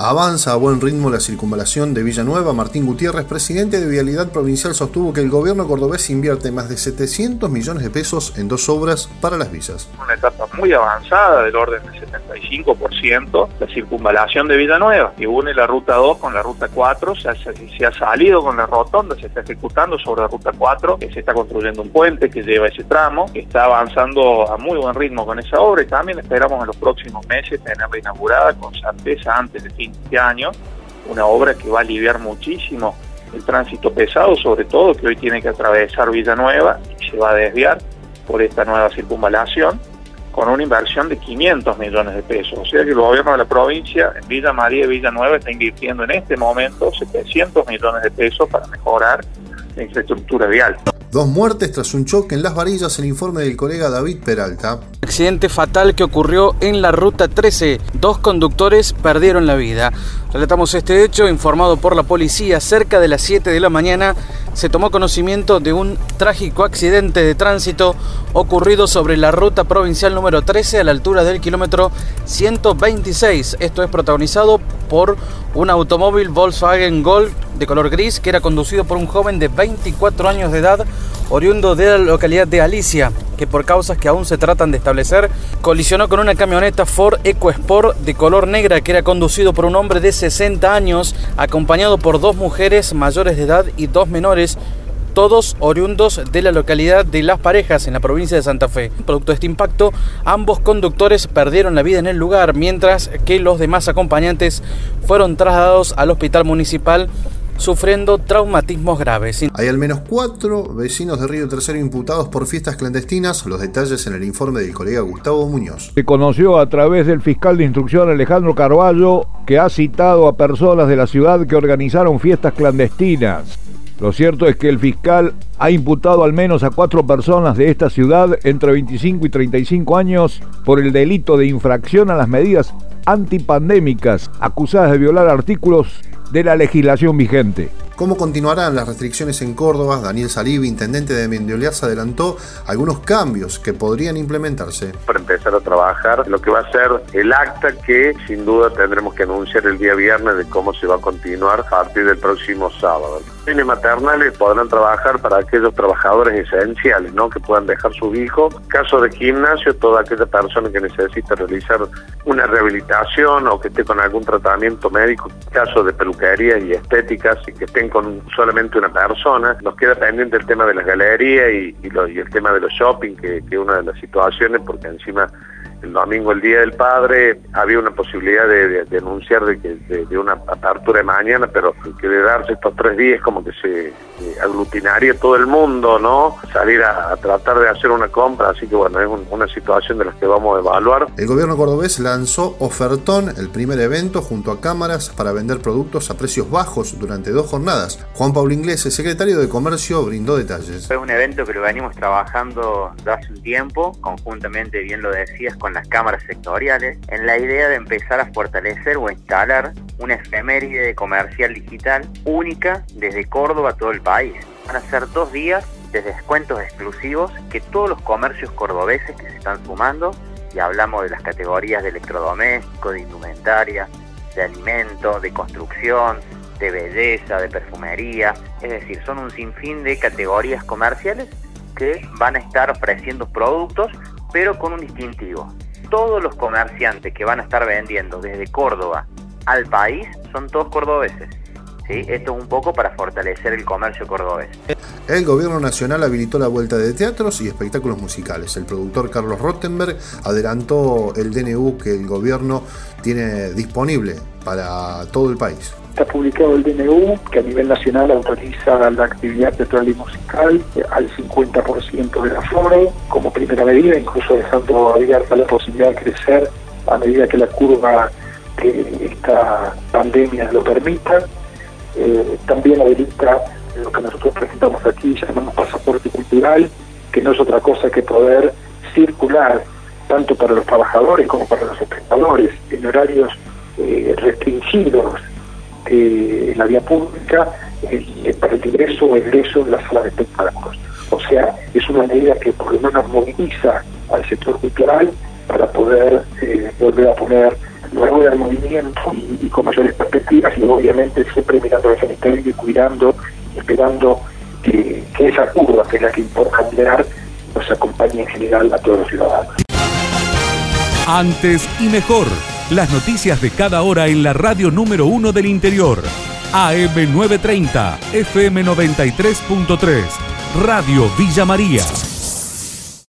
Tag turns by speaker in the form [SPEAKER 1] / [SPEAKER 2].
[SPEAKER 1] Avanza a buen ritmo la circunvalación de Villanueva. Martín Gutiérrez, presidente de Vialidad Provincial, sostuvo que el gobierno cordobés invierte más de 700 millones de pesos en dos obras para las villas.
[SPEAKER 2] Una etapa muy avanzada, del orden del 75%, la circunvalación de Villanueva, que une la ruta 2 con la ruta 4. Se ha, se ha salido con la rotonda, se está ejecutando sobre la ruta 4, que se está construyendo un puente que lleva ese tramo, que está avanzando a muy buen ritmo con esa obra y también esperamos en los próximos meses tenerla inaugurada con certeza antes de fin este año, una obra que va a aliviar muchísimo el tránsito pesado, sobre todo que hoy tiene que atravesar Villanueva y se va a desviar por esta nueva circunvalación con una inversión de 500 millones de pesos. O sea que el gobierno de la provincia en Villa María y Villanueva está invirtiendo en este momento 700 millones de pesos para mejorar la infraestructura vial.
[SPEAKER 1] Dos muertes tras un choque en las varillas, el informe del colega David Peralta.
[SPEAKER 3] Accidente fatal que ocurrió en la ruta 13. Dos conductores perdieron la vida. Relatamos este hecho informado por la policía. Cerca de las 7 de la mañana se tomó conocimiento de un trágico accidente de tránsito ocurrido sobre la ruta provincial número 13 a la altura del kilómetro 126. Esto es protagonizado por un automóvil Volkswagen Golf de color gris que era conducido por un joven de 24 años de edad oriundo de la localidad de Alicia, que por causas que aún se tratan de establecer, colisionó con una camioneta Ford EcoSport de color negra que era conducido por un hombre de 60 años, acompañado por dos mujeres mayores de edad y dos menores, todos oriundos de la localidad de Las Parejas, en la provincia de Santa Fe. Producto de este impacto, ambos conductores perdieron la vida en el lugar, mientras que los demás acompañantes fueron trasladados al hospital municipal sufriendo traumatismos graves.
[SPEAKER 1] Hay al menos cuatro vecinos de Río Tercero imputados por fiestas clandestinas. Los detalles en el informe del colega Gustavo Muñoz.
[SPEAKER 4] Se conoció a través del fiscal de instrucción Alejandro Carballo que ha citado a personas de la ciudad que organizaron fiestas clandestinas. Lo cierto es que el fiscal ha imputado al menos a cuatro personas de esta ciudad entre 25 y 35 años por el delito de infracción a las medidas antipandémicas, acusadas de violar artículos de la legislación vigente.
[SPEAKER 1] ¿Cómo continuarán las restricciones en Córdoba? Daniel Salivi, intendente de Mendioleas, adelantó algunos cambios que podrían implementarse.
[SPEAKER 5] Para empezar a trabajar lo que va a ser el acta que sin duda tendremos que anunciar el día viernes de cómo se va a continuar a partir del próximo sábado. Maternales podrán trabajar para aquellos trabajadores esenciales, ¿no? Que puedan dejar su hijo. Caso de gimnasio, toda aquella persona que necesita realizar una rehabilitación o que esté con algún tratamiento médico. Caso de peluquería y estéticas y que estén con solamente una persona. Nos queda pendiente el tema de las galerías y, y, el tema de los shopping, que, que es una de las situaciones, porque encima el domingo, el Día del Padre, había una posibilidad de, de, anunciar de, que, de, una apertura de mañana, pero que de darse estos tres días como que se aglutinaría todo el mundo, ¿no? Salir a, tratar de hacer una compra, así que bueno, es una situación de las que vamos a evaluar.
[SPEAKER 1] El gobierno cordobés lanzó Ofertón, el primer evento junto a cámaras para vender productos a precios bajos durante dos jornadas. Juan Pablo Inglés, el secretario de Comercio, brindó detalles.
[SPEAKER 6] Fue un evento que lo venimos trabajando hace un tiempo, conjuntamente, bien lo decías, con las cámaras sectoriales, en la idea de empezar a fortalecer o instalar una efeméride comercial digital única desde Córdoba a todo el país. Van a ser dos días de descuentos exclusivos que todos los comercios cordobeses que se están sumando, y hablamos de las categorías de electrodoméstico, de indumentaria, de alimento, de construcción, de belleza, de perfumería, es decir, son un sinfín de categorías comerciales que van a estar ofreciendo productos, pero con un distintivo. Todos los comerciantes que van a estar vendiendo desde Córdoba al país son todos cordobeses. ¿sí? Esto es un poco para fortalecer el comercio cordobés.
[SPEAKER 1] El gobierno nacional habilitó la vuelta de teatros y espectáculos musicales. El productor Carlos Rottenberg adelantó el DNU que el gobierno tiene disponible para todo el país.
[SPEAKER 7] Está publicado el DNU que a nivel nacional autoriza la actividad teatral y musical al 50% del aforo como primera medida, incluso dejando abierta la posibilidad de crecer a medida que la curva que esta pandemia lo permita. Eh, también habilita lo que nosotros presentamos aquí, llamamos pasaporte cultural, que no es otra cosa que poder circular tanto para los trabajadores como para los espectadores en horarios eh, restringidos eh, en la vía pública para el ingreso o egreso de la sala de espectáculos. O sea, es una medida que por lo menos moviliza al sector cultural para poder eh, volver a poner luego del movimiento y, con mayores perspectivas y obviamente siempre mirando el sanitario y cuidando, esperando que, esa curva que es la que importa mirar nos acompañe en general a todos los ciudadanos.
[SPEAKER 8] Antes y mejor, las noticias de cada hora en la radio número uno del interior. AM930, FM93.3, Radio Villa María.